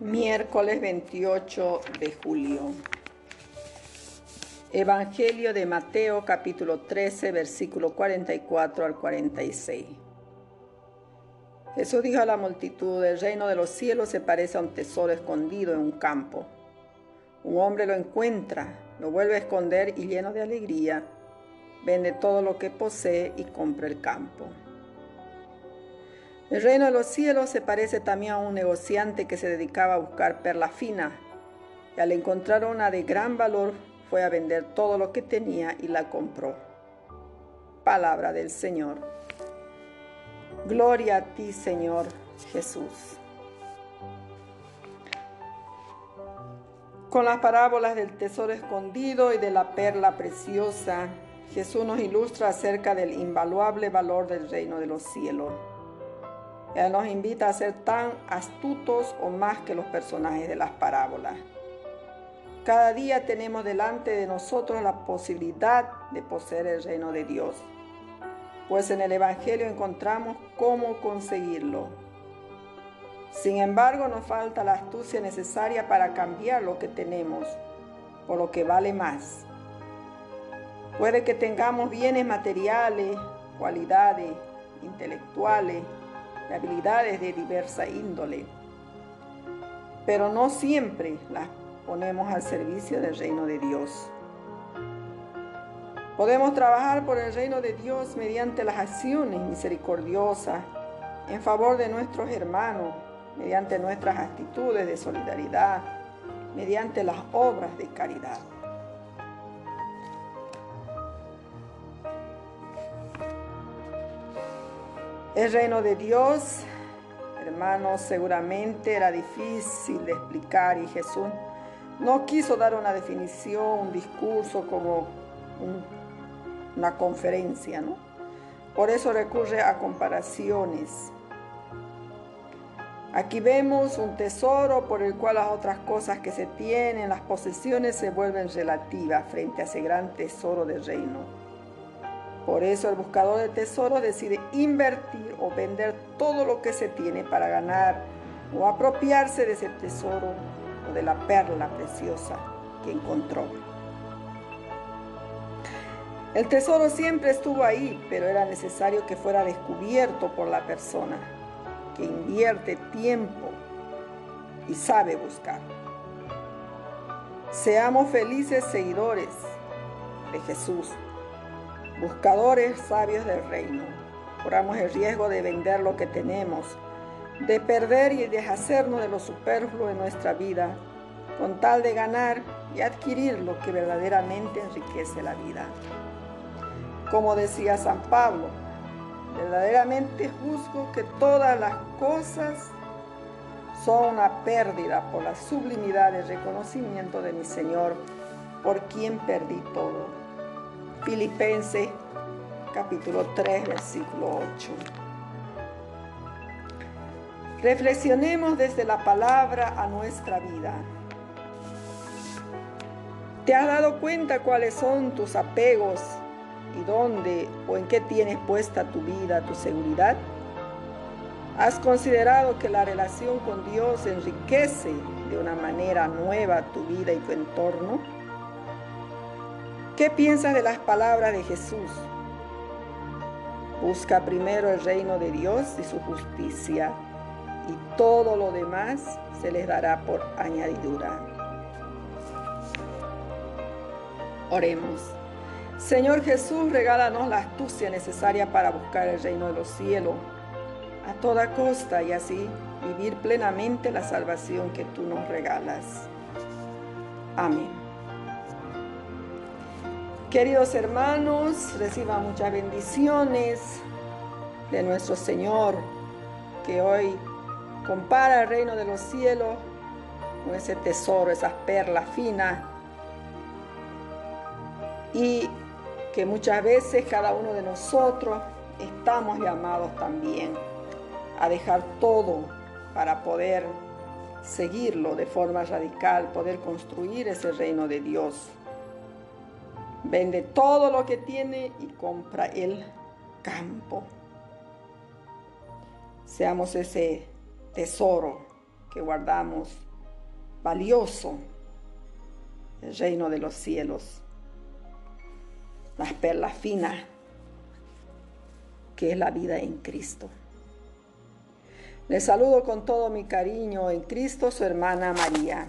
Miércoles 28 de julio. Evangelio de Mateo capítulo 13 versículo 44 al 46. Jesús dijo a la multitud, el reino de los cielos se parece a un tesoro escondido en un campo. Un hombre lo encuentra, lo vuelve a esconder y lleno de alegría, vende todo lo que posee y compra el campo. El reino de los cielos se parece también a un negociante que se dedicaba a buscar perla fina y al encontrar una de gran valor fue a vender todo lo que tenía y la compró. Palabra del Señor. Gloria a ti, Señor Jesús. Con las parábolas del tesoro escondido y de la perla preciosa, Jesús nos ilustra acerca del invaluable valor del reino de los cielos. Él nos invita a ser tan astutos o más que los personajes de las parábolas. Cada día tenemos delante de nosotros la posibilidad de poseer el reino de Dios, pues en el Evangelio encontramos cómo conseguirlo. Sin embargo, nos falta la astucia necesaria para cambiar lo que tenemos por lo que vale más. Puede que tengamos bienes materiales, cualidades intelectuales, y habilidades de diversa índole, pero no siempre las ponemos al servicio del reino de Dios. Podemos trabajar por el reino de Dios mediante las acciones misericordiosas en favor de nuestros hermanos, mediante nuestras actitudes de solidaridad, mediante las obras de caridad. El reino de Dios, hermanos, seguramente era difícil de explicar y Jesús no quiso dar una definición, un discurso como una conferencia, ¿no? Por eso recurre a comparaciones. Aquí vemos un tesoro por el cual las otras cosas que se tienen, las posesiones, se vuelven relativas frente a ese gran tesoro del reino. Por eso el buscador de tesoros decide invertir o vender todo lo que se tiene para ganar o apropiarse de ese tesoro o de la perla preciosa que encontró. El tesoro siempre estuvo ahí, pero era necesario que fuera descubierto por la persona que invierte tiempo y sabe buscar. Seamos felices seguidores de Jesús buscadores sabios del reino. Corramos el riesgo de vender lo que tenemos, de perder y deshacernos de lo superfluo en nuestra vida, con tal de ganar y adquirir lo que verdaderamente enriquece la vida. Como decía San Pablo, verdaderamente juzgo que todas las cosas son una pérdida por la sublimidad del reconocimiento de mi Señor, por quien perdí todo Filipenses capítulo 3, versículo 8. Reflexionemos desde la palabra a nuestra vida. ¿Te has dado cuenta cuáles son tus apegos y dónde o en qué tienes puesta tu vida, tu seguridad? ¿Has considerado que la relación con Dios enriquece de una manera nueva tu vida y tu entorno? ¿Qué piensas de las palabras de Jesús? Busca primero el reino de Dios y su justicia, y todo lo demás se les dará por añadidura. Oremos. Señor Jesús, regálanos la astucia necesaria para buscar el reino de los cielos a toda costa y así vivir plenamente la salvación que tú nos regalas. Amén. Queridos hermanos, reciban muchas bendiciones de nuestro Señor, que hoy compara el reino de los cielos con ese tesoro, esas perlas finas, y que muchas veces cada uno de nosotros estamos llamados también a dejar todo para poder seguirlo de forma radical, poder construir ese reino de Dios. Vende todo lo que tiene y compra el campo. Seamos ese tesoro que guardamos valioso el reino de los cielos, las perlas finas, que es la vida en Cristo. Les saludo con todo mi cariño en Cristo, su hermana María.